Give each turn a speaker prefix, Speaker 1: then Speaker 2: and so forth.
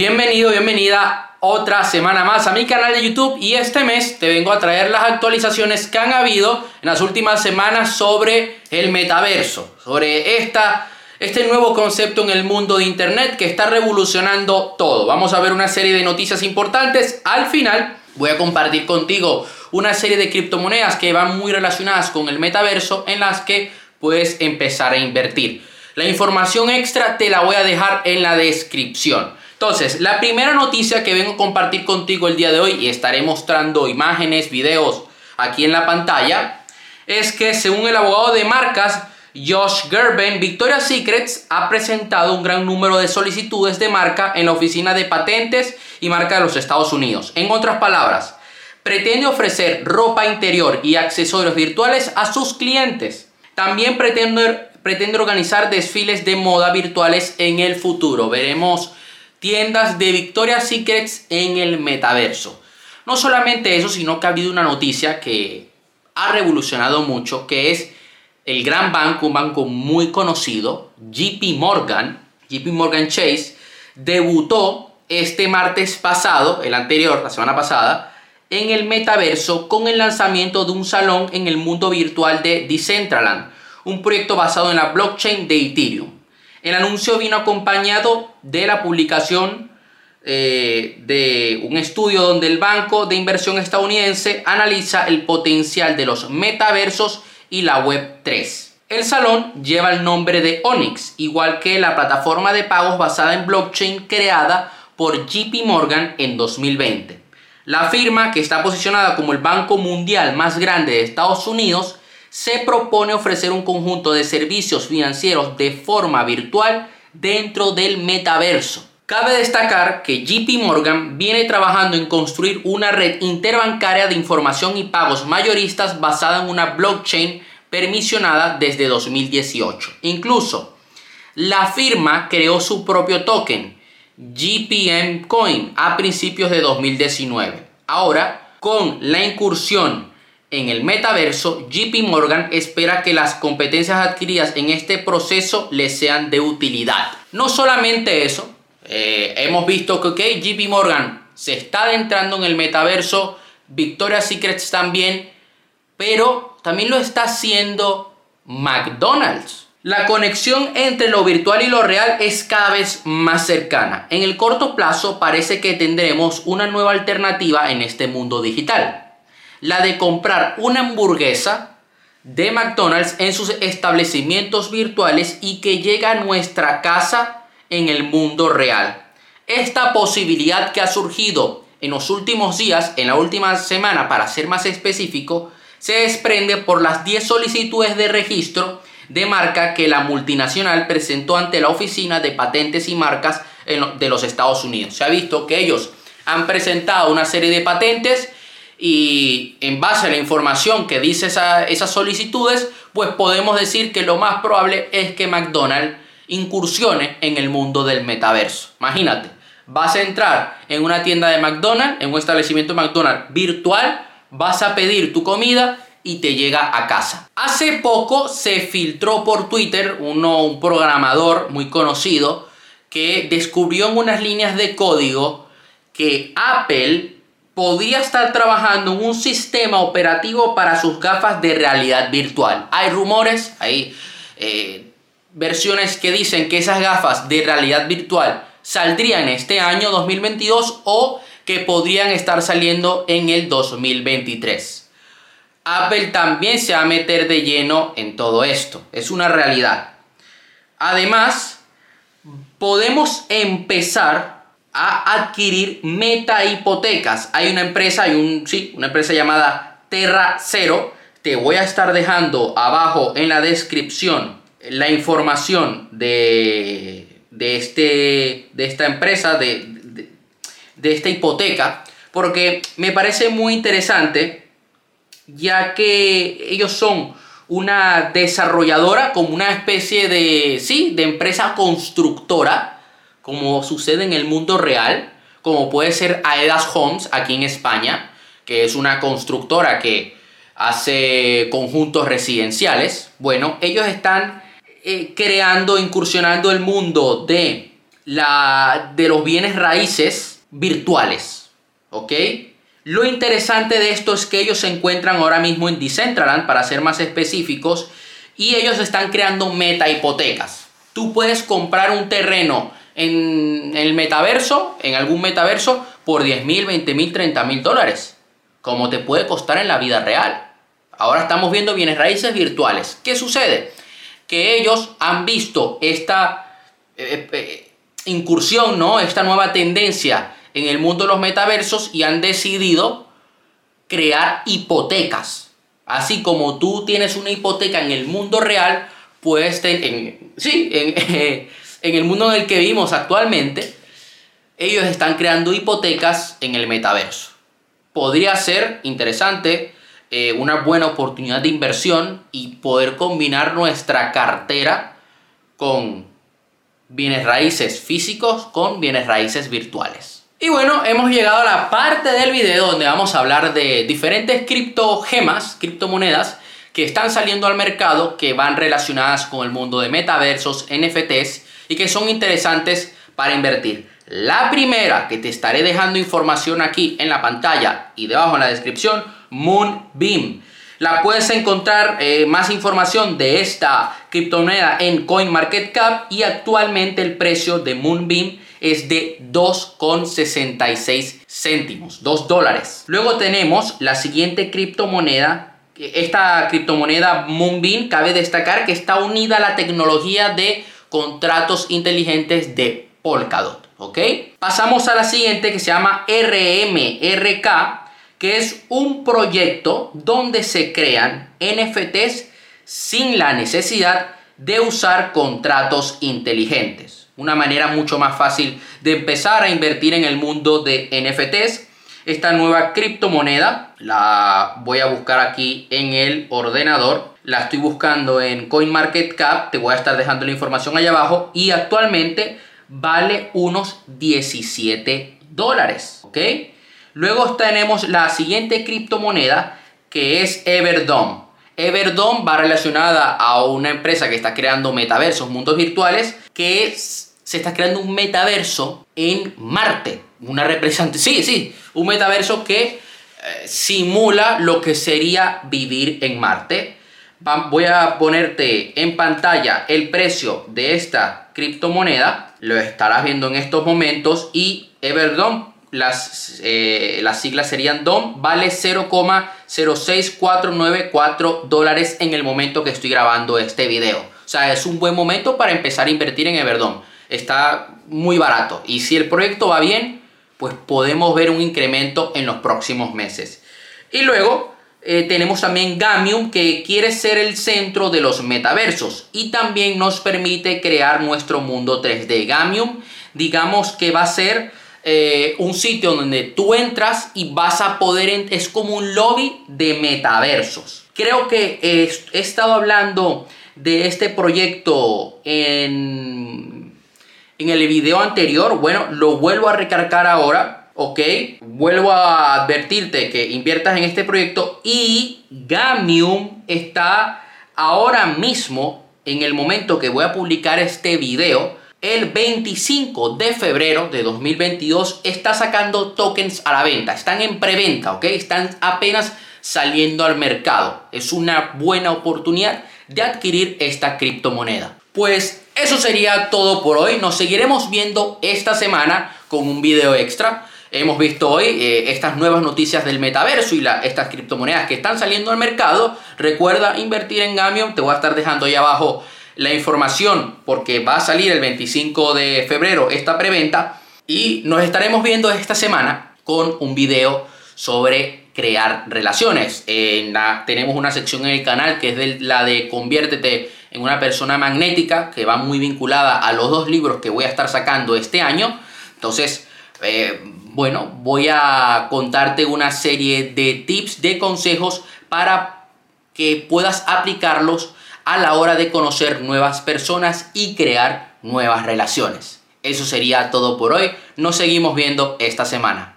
Speaker 1: Bienvenido, bienvenida otra semana más a mi canal de YouTube y este mes te vengo a traer las actualizaciones que han habido en las últimas semanas sobre el metaverso, sobre este nuevo concepto en el mundo de internet que está revolucionando todo. Vamos a ver una serie de noticias importantes. Al final voy a compartir contigo una serie de criptomonedas que van muy relacionadas con el metaverso en las que puedes empezar a invertir. La información extra te la voy a dejar en la descripción. Entonces, la primera noticia que vengo a compartir contigo el día de hoy y estaré mostrando imágenes, videos aquí en la pantalla, es que según el abogado de marcas Josh Gerben, Victoria's Secrets ha presentado un gran número de solicitudes de marca en la oficina de patentes y marca de los Estados Unidos. En otras palabras, pretende ofrecer ropa interior y accesorios virtuales a sus clientes. También pretende, pretende organizar desfiles de moda virtuales en el futuro. Veremos tiendas de Victoria's Secrets en el metaverso. No solamente eso, sino que ha habido una noticia que ha revolucionado mucho, que es el gran banco, un banco muy conocido, JP Morgan, JP Morgan Chase, debutó este martes pasado, el anterior, la semana pasada, en el metaverso con el lanzamiento de un salón en el mundo virtual de Decentraland, un proyecto basado en la blockchain de Ethereum. El anuncio vino acompañado de la publicación eh, de un estudio donde el banco de inversión estadounidense analiza el potencial de los metaversos y la Web 3. El salón lleva el nombre de Onyx, igual que la plataforma de pagos basada en blockchain creada por JP Morgan en 2020. La firma, que está posicionada como el banco mundial más grande de Estados Unidos, se propone ofrecer un conjunto de servicios financieros de forma virtual dentro del metaverso. Cabe destacar que JP Morgan viene trabajando en construir una red interbancaria de información y pagos mayoristas basada en una blockchain permisionada desde 2018. Incluso, la firma creó su propio token, GPM Coin, a principios de 2019. Ahora, con la incursión en el metaverso, JP Morgan espera que las competencias adquiridas en este proceso les sean de utilidad. No solamente eso, eh, hemos visto que JP Morgan se está adentrando en el metaverso, Victoria's Secret también, pero también lo está haciendo McDonald's. La conexión entre lo virtual y lo real es cada vez más cercana. En el corto plazo parece que tendremos una nueva alternativa en este mundo digital. La de comprar una hamburguesa de McDonald's en sus establecimientos virtuales y que llega a nuestra casa en el mundo real. Esta posibilidad que ha surgido en los últimos días, en la última semana para ser más específico, se desprende por las 10 solicitudes de registro de marca que la multinacional presentó ante la Oficina de Patentes y Marcas de los Estados Unidos. Se ha visto que ellos han presentado una serie de patentes y en base a la información que dice esas solicitudes, pues podemos decir que lo más probable es que McDonald's incursiones en el mundo del metaverso. Imagínate, vas a entrar en una tienda de McDonald's, en un establecimiento McDonald's virtual, vas a pedir tu comida y te llega a casa. Hace poco se filtró por Twitter uno, un programador muy conocido que descubrió en unas líneas de código que Apple podría estar trabajando en un sistema operativo para sus gafas de realidad virtual. Hay rumores, hay eh, versiones que dicen que esas gafas de realidad virtual saldrían este año 2022 o que podrían estar saliendo en el 2023. Apple también se va a meter de lleno en todo esto, es una realidad. Además, podemos empezar a adquirir meta hipotecas. Hay una empresa, hay un, sí, una empresa llamada Terra Cero. Te voy a estar dejando abajo en la descripción la información de, este, de esta empresa, de, de, esta hipoteca, porque me parece muy interesante, ya que ellos son una desarrolladora, como una especie de, sí, de empresa constructora, como sucede en el mundo real, como puede ser Aedas Homes aquí en España, que es una constructora que hace conjuntos residenciales. Bueno, ellos están eh, creando, incursionando el mundo de la, de los bienes raíces virtuales. ¿Ok? Lo interesante de esto es que ellos se encuentran ahora mismo en Decentraland, para ser más específicos, y ellos están creando meta hipotecas. Tú puedes comprar un terreno en el metaverso, en algún metaverso, por 10 mil, 20 mil, 30 mil dólares, como te puede costar en la vida real. Ahora estamos viendo bienes raíces virtuales. ¿Qué sucede? Que ellos han visto esta eh, eh, incursión, ¿no? Esta nueva tendencia en el mundo de los metaversos y han decidido crear hipotecas. Así como tú tienes una hipoteca en el mundo real, pues en, sí, en, el mundo en el que vivimos actualmente, ellos están creando hipotecas en el metaverso. Podría ser interesante, eh, una buena oportunidad de inversión y poder combinar nuestra cartera con bienes raíces físicos con bienes raíces virtuales. Y bueno, hemos llegado a la parte del video donde vamos a hablar de diferentes criptogemas, criptomonedas que están saliendo al mercado que van relacionadas con el mundo de metaversos, NFTs y que son interesantes para invertir. La primera que te estaré dejando información aquí en la pantalla y debajo en la descripción, Moonbeam. La puedes encontrar eh, más información de esta criptomoneda en CoinMarketCap y actualmente el precio de Moonbeam es de 2,66 céntimos, 2 dólares. Luego tenemos la siguiente criptomoneda. Esta criptomoneda Moonbeam cabe destacar que está unida a la tecnología de contratos inteligentes de Polkadot. ¿Ok? Pasamos a la siguiente que se llama RMRK, que es un proyecto donde se crean NFTs sin la necesidad de usar contratos inteligentes una manera mucho más fácil de empezar a invertir en el mundo de NFTs. Esta nueva criptomoneda la voy a buscar aquí en el ordenador. La estoy buscando en CoinMarketCap. Te voy a estar dejando la información allá abajo. Y actualmente vale unos 17 dólares. ¿Ok? Luego tenemos la siguiente criptomoneda que es Everdome. Everdome va relacionada a una empresa que está creando metaversos, mundos virtuales, que se está creando un metaverso en Marte. Una representación, sí, sí, un metaverso que eh, simula lo que sería vivir en Marte. Voy a ponerte en pantalla el precio de esta criptomoneda. Lo estarás viendo en estos momentos. Y Everdome, las, eh, las siglas serían DOM, vale 0,06494 dólares en el momento que estoy grabando este video. O sea, es un buen momento para empezar a invertir en Everdome está muy barato. Y si el proyecto va bien, pues podemos ver un incremento en los próximos meses. Y luego eh, tenemos también Gamium que quiere ser el centro de los metaversos y también nos permite crear nuestro mundo 3D. Gamium digamos que va a ser eh, un sitio donde tú entras y vas a poder, es como un lobby de metaversos. Creo que he estado hablando de este proyecto en en el video anterior, bueno, lo vuelvo a recargar ahora, ¿ok? Vuelvo a advertirte que inviertas en este proyecto y Gamium está ahora mismo, en el momento que voy a publicar este video, el 25 de febrero de 2022 está sacando tokens a la venta. Están en preventa, ¿ok? Están apenas saliendo al mercado. Es una buena oportunidad de adquirir esta criptomoneda. Pues eso sería todo por hoy. Nos seguiremos viendo esta semana con un video extra. Hemos visto hoy eh, estas nuevas noticias del metaverso y estas criptomonedas que están saliendo al mercado. Recuerda invertir en Gamium. Te voy a estar dejando ahí abajo la información porque va a salir el 25 de febrero esta preventa. Y nos estaremos viendo esta semana con un video sobre crear relaciones. tenemos una sección en el canal que es la de conviértete en una persona magnética que va muy vinculada a los dos libros que voy a estar sacando este año. Entonces, eh, bueno, voy a contarte una serie de tips, de consejos para que puedas aplicarlos a la hora de conocer nuevas personas y crear nuevas relaciones. Eso sería todo por hoy. Nos seguimos viendo esta semana.